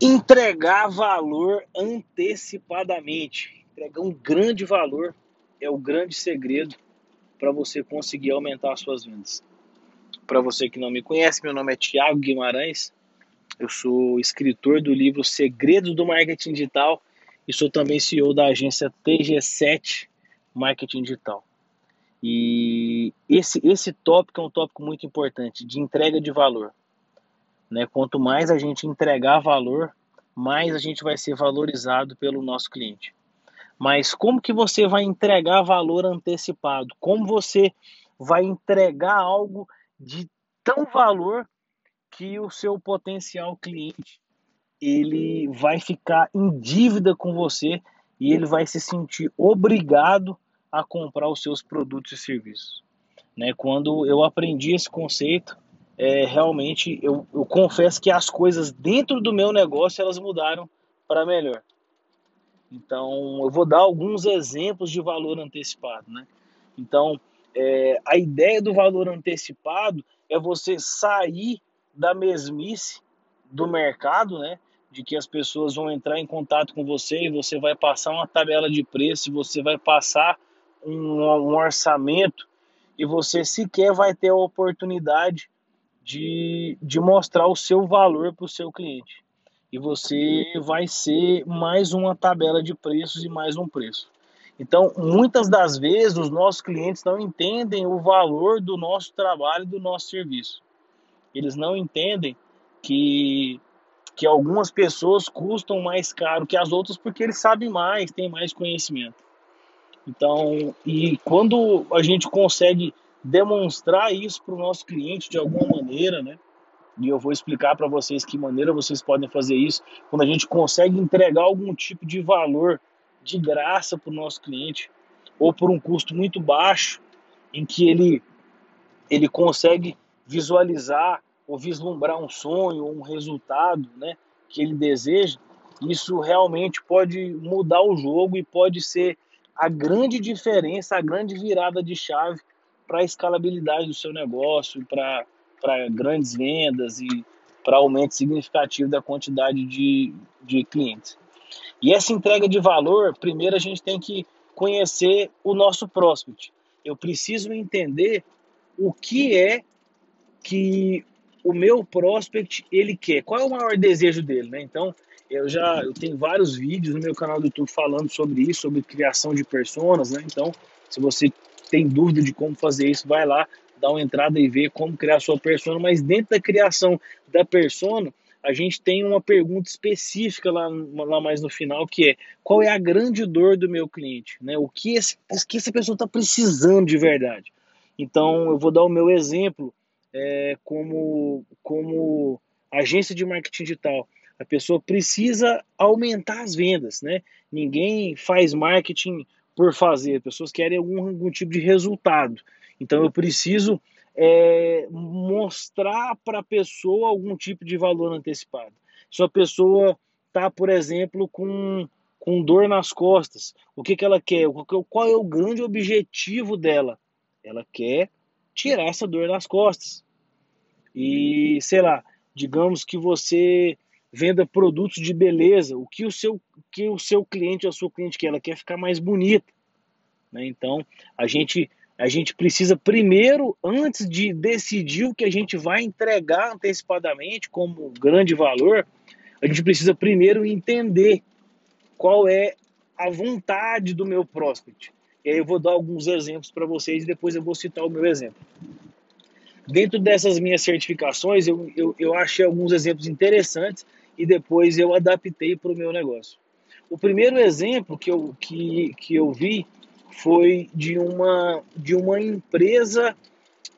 Entregar valor antecipadamente. Entregar um grande valor é o grande segredo para você conseguir aumentar as suas vendas. Para você que não me conhece, meu nome é Tiago Guimarães. Eu sou escritor do livro Segredos do Marketing Digital e sou também CEO da agência TG7 Marketing Digital. E esse, esse tópico é um tópico muito importante, de entrega de valor. Né? Quanto mais a gente entregar valor, mais a gente vai ser valorizado pelo nosso cliente. Mas como que você vai entregar valor antecipado? Como você vai entregar algo de tão valor que o seu potencial cliente ele vai ficar em dívida com você e ele vai se sentir obrigado a comprar os seus produtos e serviços. Né? Quando eu aprendi esse conceito, é, realmente eu, eu confesso que as coisas dentro do meu negócio elas mudaram para melhor. Então eu vou dar alguns exemplos de valor antecipado, né? Então é, a ideia do valor antecipado é você sair da mesmice do mercado, né? De que as pessoas vão entrar em contato com você e você vai passar uma tabela de preço, você vai passar um, um orçamento e você sequer vai ter a oportunidade de, de mostrar o seu valor para o seu cliente. E você vai ser mais uma tabela de preços e mais um preço. Então, muitas das vezes, os nossos clientes não entendem o valor do nosso trabalho, do nosso serviço. Eles não entendem que, que algumas pessoas custam mais caro que as outras porque eles sabem mais, têm mais conhecimento. Então, e quando a gente consegue demonstrar isso para o nosso cliente de alguma maneira, né? E eu vou explicar para vocês que maneira vocês podem fazer isso. Quando a gente consegue entregar algum tipo de valor de graça para o nosso cliente, ou por um custo muito baixo, em que ele, ele consegue visualizar ou vislumbrar um sonho ou um resultado né, que ele deseja, isso realmente pode mudar o jogo e pode ser a grande diferença, a grande virada de chave para a escalabilidade do seu negócio, para grandes vendas e para aumento significativo da quantidade de, de clientes. E essa entrega de valor, primeiro a gente tem que conhecer o nosso prospect. Eu preciso entender o que é que o meu prospect ele quer. Qual é o maior desejo dele, né? Então, eu já eu tenho vários vídeos no meu canal do YouTube falando sobre isso, sobre criação de personas, né? Então, se você tem dúvida de como fazer isso, vai lá, dá uma entrada e vê como criar sua persona, mas dentro da criação da persona, a gente tem uma pergunta específica lá, lá mais no final, que é qual é a grande dor do meu cliente? Né? O que, esse, o que essa pessoa está precisando de verdade? Então, eu vou dar o meu exemplo é, como, como agência de marketing digital. A pessoa precisa aumentar as vendas, né? Ninguém faz marketing por fazer, pessoas querem algum, algum tipo de resultado. Então eu preciso é, mostrar para a pessoa algum tipo de valor antecipado. Se a pessoa está, por exemplo, com, com dor nas costas, o que, que ela quer? Qual é o grande objetivo dela? Ela quer tirar essa dor das costas. E, sei lá, digamos que você venda produtos de beleza, o que o seu, que o seu cliente ou a sua cliente quer, ela quer ficar mais bonita. Né? Então, a gente, a gente precisa primeiro, antes de decidir o que a gente vai entregar antecipadamente como grande valor, a gente precisa primeiro entender qual é a vontade do meu prospect. E aí eu vou dar alguns exemplos para vocês e depois eu vou citar o meu exemplo. Dentro dessas minhas certificações, eu, eu, eu achei alguns exemplos interessantes e depois eu adaptei para o meu negócio. O primeiro exemplo que eu, que, que eu vi foi de uma, de uma empresa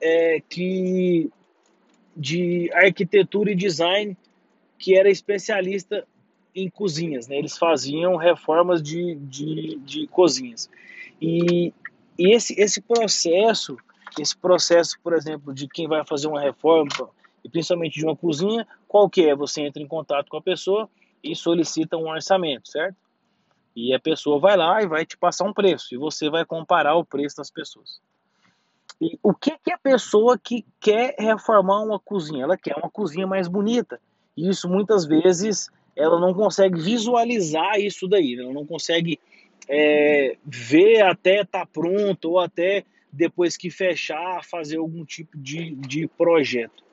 é, que de arquitetura e design que era especialista em cozinhas. Né? Eles faziam reformas de, de, de cozinhas. E, e esse, esse processo, esse processo, por exemplo, de quem vai fazer uma reforma e principalmente de uma cozinha, qual que é? Você entra em contato com a pessoa e solicita um orçamento, certo? E a pessoa vai lá e vai te passar um preço, e você vai comparar o preço das pessoas. E o que, que a pessoa que quer reformar uma cozinha? Ela quer uma cozinha mais bonita. E isso muitas vezes ela não consegue visualizar isso daí, né? ela não consegue é, ver até estar tá pronto ou até depois que fechar fazer algum tipo de, de projeto.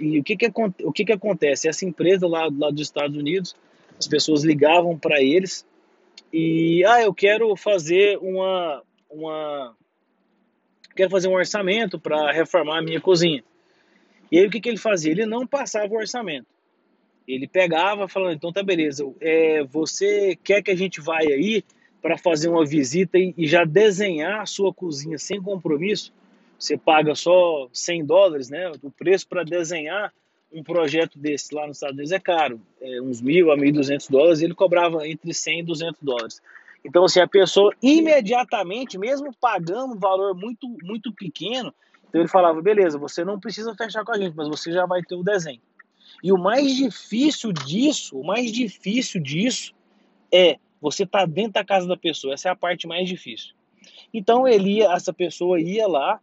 E o que que, o que que acontece? Essa empresa lá, lá dos Estados Unidos, as pessoas ligavam para eles e, ah, eu quero fazer uma, uma quero fazer um orçamento para reformar a minha cozinha. E aí o que, que ele fazia? Ele não passava o orçamento. Ele pegava falando, então tá beleza, é, você quer que a gente vá aí para fazer uma visita e, e, já desenhar a sua cozinha sem compromisso? Você paga só 100 dólares, né? O preço para desenhar um projeto desse lá nos Estados Unidos é caro, é uns mil a 1.200 dólares, e ele cobrava entre 100 e 200 dólares. Então, assim, a pessoa imediatamente, mesmo pagando um valor muito, muito pequeno, então ele falava, beleza, você não precisa fechar com a gente, mas você já vai ter o desenho. E o mais difícil disso, o mais difícil disso é você estar tá dentro da casa da pessoa. Essa é a parte mais difícil. Então ele ia, essa pessoa ia lá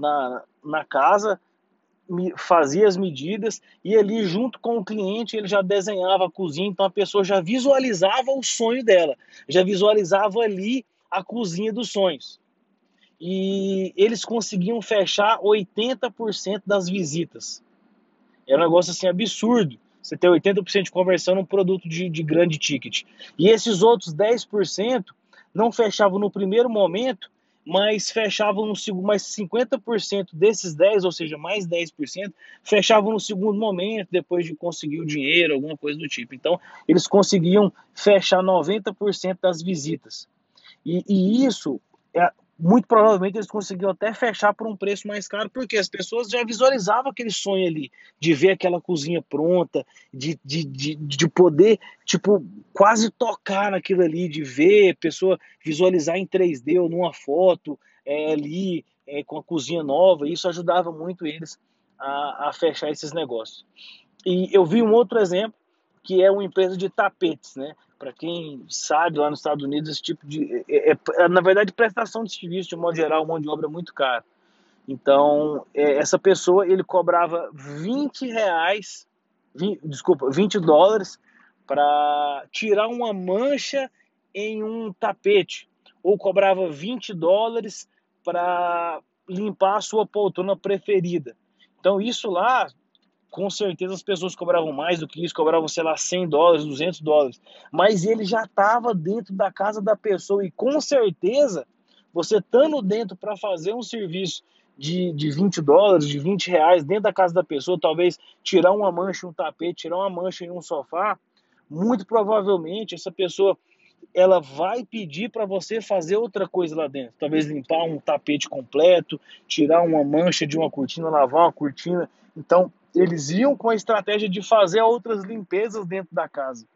na, na casa, fazia as medidas e ali junto com o cliente ele já desenhava a cozinha, então a pessoa já visualizava o sonho dela, já visualizava ali a cozinha dos sonhos. E eles conseguiam fechar 80% das visitas. Era um negócio assim absurdo. Você ter 80% de conversão num produto de, de grande ticket. E esses outros 10% não fechavam no primeiro momento, mas fechavam no segundo, mais 50% desses 10, ou seja, mais 10%, fechavam no segundo momento, depois de conseguir o dinheiro, alguma coisa do tipo. Então, eles conseguiam fechar 90% das visitas. E, e isso, é, muito provavelmente eles conseguiam até fechar por um preço mais caro, porque as pessoas já visualizavam aquele sonho ali, de ver aquela cozinha pronta, de, de, de, de poder, tipo, quase tocar naquilo ali, de ver pessoa visualizar em 3D ou numa foto é, ali, é, com a cozinha nova, isso ajudava muito eles a, a fechar esses negócios. E eu vi um outro exemplo, que é uma empresa de tapetes, né? Para quem sabe, lá nos Estados Unidos, esse tipo de. É, é, é, na verdade, prestação de serviço, de modo geral, mão de obra é muito caro. Então, é, essa pessoa, ele cobrava 20 reais, 20, desculpa, 20 dólares para tirar uma mancha em um tapete. Ou cobrava 20 dólares para limpar a sua poltrona preferida. Então, isso lá com certeza as pessoas cobravam mais do que isso, cobravam, sei lá, 100 dólares, 200 dólares. Mas ele já estava dentro da casa da pessoa e com certeza, você estando dentro para fazer um serviço de, de 20 dólares, de 20 reais dentro da casa da pessoa, talvez tirar uma mancha em um tapete, tirar uma mancha em um sofá, muito provavelmente essa pessoa ela vai pedir para você fazer outra coisa lá dentro. Talvez limpar um tapete completo, tirar uma mancha de uma cortina, lavar uma cortina. Então, eles iam com a estratégia de fazer outras limpezas dentro da casa.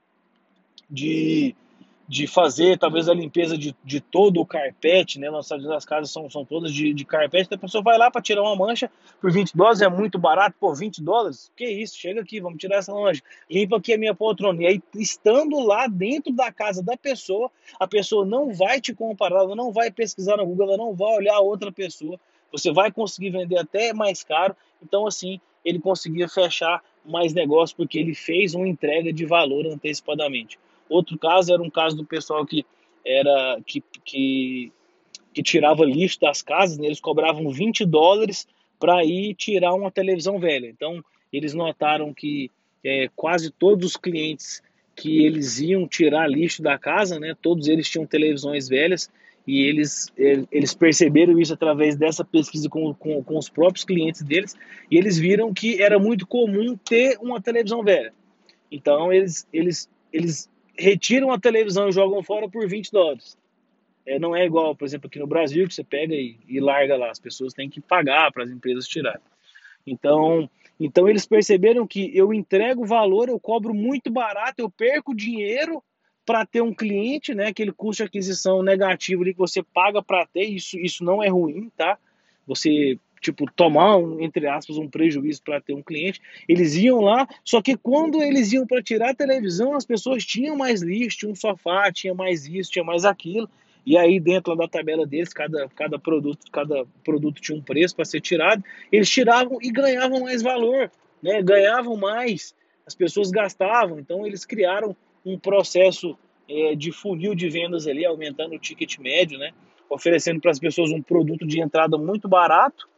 De, de fazer talvez a limpeza de, de todo o carpete, né? Nas as casas são, são todas de, de carpete, então a pessoa vai lá para tirar uma mancha por 20 dólares, é muito barato, por 20 dólares, que isso, chega aqui, vamos tirar essa mancha, limpa aqui a minha poltrona. E aí, estando lá dentro da casa da pessoa, a pessoa não vai te comparar, ela não vai pesquisar no Google, ela não vai olhar outra pessoa, você vai conseguir vender até mais caro, então assim, ele conseguia fechar mais negócio porque ele fez uma entrega de valor antecipadamente. Outro caso era um caso do pessoal que era que, que, que tirava lixo das casas, né? eles cobravam 20 dólares para ir tirar uma televisão velha. Então eles notaram que é, quase todos os clientes que eles iam tirar lixo da casa, né, todos eles tinham televisões velhas e eles, eles perceberam isso através dessa pesquisa com, com, com, os próprios clientes deles, e eles viram que era muito comum ter uma televisão velha. Então eles, eles, eles retiram a televisão e jogam fora por 20 dólares. É, não é igual, por exemplo, aqui no Brasil, que você pega e, e larga lá, as pessoas têm que pagar para as empresas tirarem. Então, então eles perceberam que eu entrego valor, eu cobro muito barato, eu perco dinheiro para ter um cliente, né, aquele custo de aquisição negativo ali que você paga para ter, isso, isso não é ruim, tá? Você, tipo, tomar, um, entre aspas, um prejuízo para ter um cliente. Eles iam lá, só que quando eles iam para tirar a televisão, as pessoas tinham mais lixo, tinha um sofá, tinha mais isso, tinha mais aquilo. E aí, dentro da tabela deles, cada, cada, produto, cada produto tinha um preço para ser tirado. Eles tiravam e ganhavam mais valor, né? ganhavam mais as pessoas gastavam, então eles criaram um processo é, de funil de vendas ali, aumentando o ticket médio, né? oferecendo para as pessoas um produto de entrada muito barato,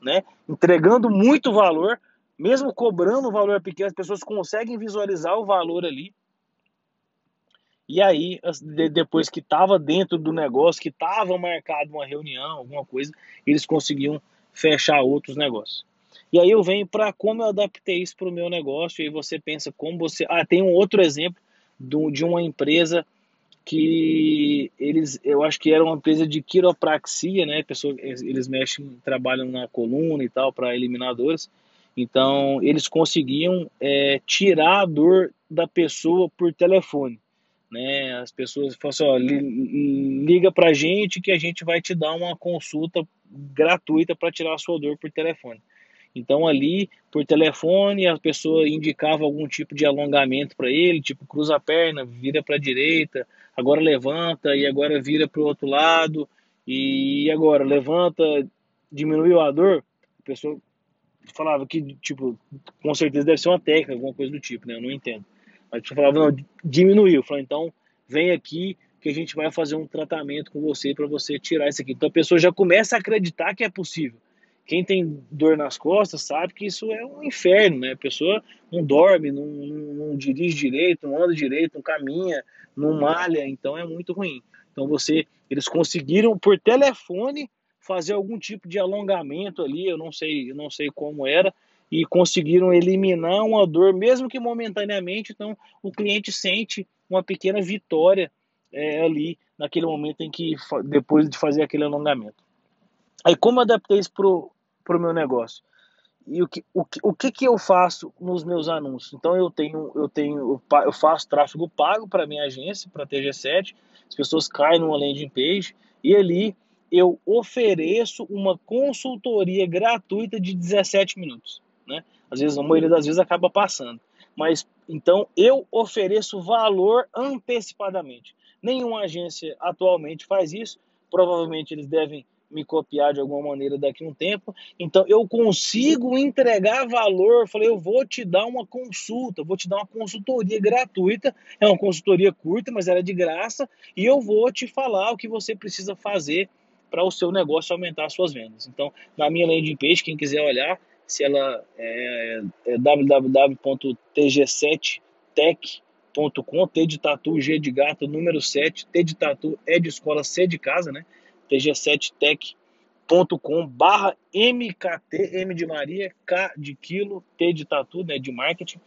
né? entregando muito valor, mesmo cobrando um valor pequeno, as pessoas conseguem visualizar o valor ali. E aí, depois que estava dentro do negócio, que estava marcado uma reunião, alguma coisa, eles conseguiam fechar outros negócios. E aí eu venho para como eu adaptei isso para o meu negócio, e aí você pensa como você. Ah, tem um outro exemplo de uma empresa que eles, eu acho que era uma empresa de quiropraxia, né? Pessoa, eles mexem, trabalham na coluna e tal para eliminadores. Então eles conseguiam é, tirar a dor da pessoa por telefone, né? As pessoas falam assim, ó, liga para gente que a gente vai te dar uma consulta gratuita para tirar a sua dor por telefone. Então ali por telefone a pessoa indicava algum tipo de alongamento para ele, tipo cruza a perna, vira para a direita, agora levanta e agora vira para o outro lado e agora levanta, diminuiu a dor. A pessoa falava que tipo com certeza deve ser uma técnica, alguma coisa do tipo, né? Eu não entendo. A pessoa falava não, diminuiu. Falou então vem aqui que a gente vai fazer um tratamento com você para você tirar isso aqui. Então a pessoa já começa a acreditar que é possível. Quem tem dor nas costas sabe que isso é um inferno, né? A pessoa não dorme, não, não, dirige direito, não anda direito, não caminha, não malha, então é muito ruim. Então você, eles conseguiram por telefone fazer algum tipo de alongamento ali, eu não sei, eu não sei como era, e conseguiram eliminar uma dor, mesmo que momentaneamente. Então o cliente sente uma pequena vitória é, ali naquele momento em que depois de fazer aquele alongamento. Aí como eu adaptei isso pro meu negócio? E o que, o, que, o que que eu faço nos meus anúncios? Então eu tenho eu tenho eu faço tráfego pago para minha agência, para TG7. As pessoas caem numa landing page e ali eu ofereço uma consultoria gratuita de 17 minutos, né? Às vezes a maioria das vezes acaba passando. Mas então eu ofereço valor antecipadamente. Nenhuma agência atualmente faz isso. Provavelmente eles devem me copiar de alguma maneira daqui a um tempo. Então eu consigo entregar valor. falei, eu vou te dar uma consulta, vou te dar uma consultoria gratuita. É uma consultoria curta, mas ela é de graça. E eu vou te falar o que você precisa fazer para o seu negócio aumentar as suas vendas. Então, na minha landing page, quem quiser olhar, se ela é, é www.tg7tech.com, T de tatu, G de gato, número 7, T de tatu é de escola, C de casa, né? tg7tech.com barra MKT, M de Maria, K de quilo, T de tatu, né, de marketing.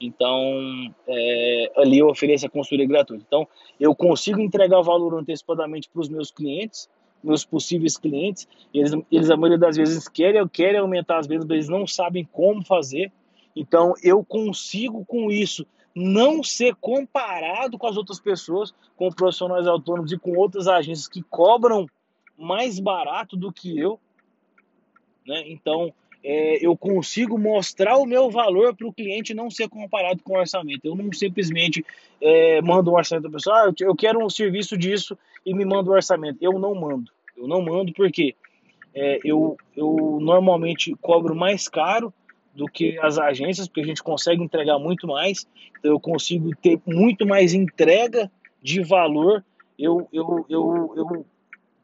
Então, é, ali eu ofereço a consultoria gratuita. Então, eu consigo entregar valor antecipadamente para os meus clientes, meus possíveis clientes. Eles, eles, a maioria das vezes, querem, querem aumentar as vendas, mas eles não sabem como fazer. Então, eu consigo com isso não ser comparado com as outras pessoas, com profissionais autônomos e com outras agências que cobram mais barato do que eu, né? Então é, eu consigo mostrar o meu valor para o cliente não ser comparado com o orçamento. Eu não simplesmente é, mando um orçamento para pessoa, ah, eu quero um serviço disso e me manda o um orçamento. Eu não mando. Eu não mando porque é, eu, eu normalmente cobro mais caro do que as agências, porque a gente consegue entregar muito mais. Então eu consigo ter muito mais entrega de valor. Eu, eu, eu, eu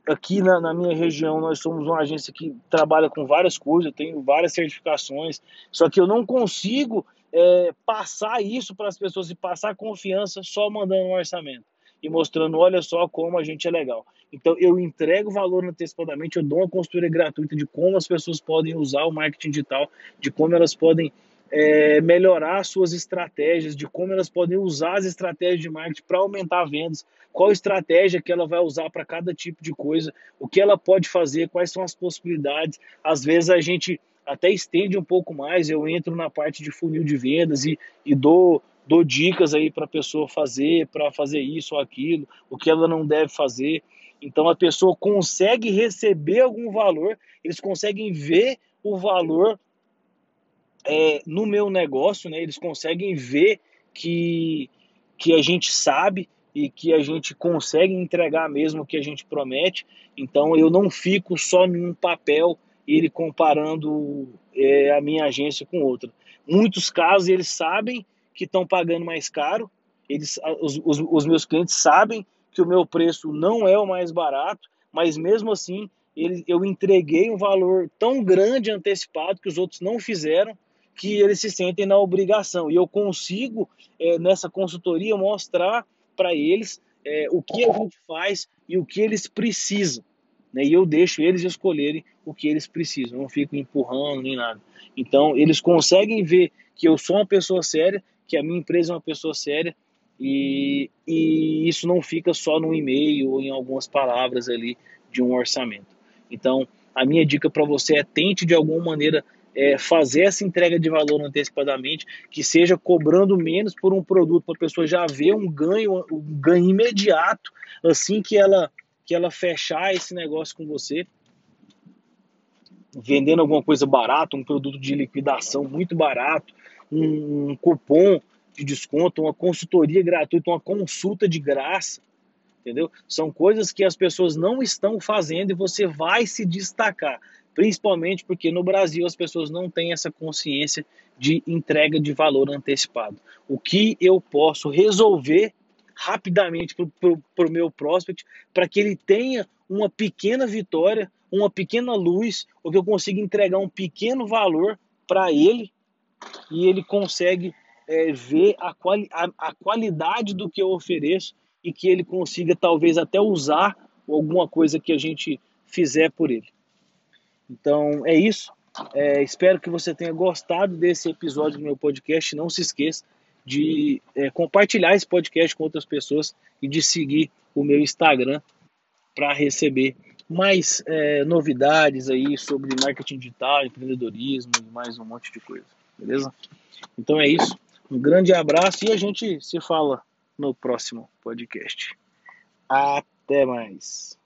aqui na, na, minha região nós somos uma agência que trabalha com várias coisas, eu tenho várias certificações, só que eu não consigo é, passar isso para as pessoas e passar confiança só mandando um orçamento e mostrando, olha só como a gente é legal. Então eu entrego valor antecipadamente, eu dou uma consultoria gratuita de como as pessoas podem usar o marketing digital, de como elas podem é, melhorar suas estratégias, de como elas podem usar as estratégias de marketing para aumentar vendas, qual estratégia que ela vai usar para cada tipo de coisa, o que ela pode fazer, quais são as possibilidades. Às vezes a gente até estende um pouco mais, eu entro na parte de funil de vendas e, e dou, dou dicas aí para a pessoa fazer, para fazer isso ou aquilo, o que ela não deve fazer. Então a pessoa consegue receber algum valor, eles conseguem ver o valor é, no meu negócio, né, eles conseguem ver que, que a gente sabe e que a gente consegue entregar mesmo o que a gente promete. Então eu não fico só num papel ele comparando é, a minha agência com outra. Muitos casos eles sabem que estão pagando mais caro, eles, os, os, os meus clientes sabem que o meu preço não é o mais barato, mas mesmo assim ele, eu entreguei um valor tão grande antecipado que os outros não fizeram, que eles se sentem na obrigação. E eu consigo, é, nessa consultoria, mostrar para eles é, o que a gente faz e o que eles precisam. Né? E eu deixo eles escolherem o que eles precisam, não fico empurrando nem nada. Então, eles conseguem ver que eu sou uma pessoa séria, que a minha empresa é uma pessoa séria, e, e isso não fica só no e-mail ou em algumas palavras ali de um orçamento. Então, a minha dica para você é tente de alguma maneira é, fazer essa entrega de valor antecipadamente, que seja cobrando menos por um produto, para a pessoa já ver um ganho, um ganho imediato, assim que ela, que ela fechar esse negócio com você, vendendo alguma coisa barata, um produto de liquidação muito barato, um, um cupom de desconto, uma consultoria gratuita, uma consulta de graça, entendeu? São coisas que as pessoas não estão fazendo e você vai se destacar, principalmente porque no Brasil as pessoas não têm essa consciência de entrega de valor antecipado. O que eu posso resolver rapidamente para o meu prospect, para que ele tenha uma pequena vitória, uma pequena luz, ou que eu consiga entregar um pequeno valor para ele e ele consegue é, ver a, quali a, a qualidade do que eu ofereço e que ele consiga talvez até usar alguma coisa que a gente fizer por ele. Então é isso. É, espero que você tenha gostado desse episódio do meu podcast. Não se esqueça de é, compartilhar esse podcast com outras pessoas e de seguir o meu Instagram para receber mais é, novidades aí sobre marketing digital, empreendedorismo e mais um monte de coisa. Beleza? Então é isso. Um grande abraço e a gente se fala no próximo podcast. Até mais.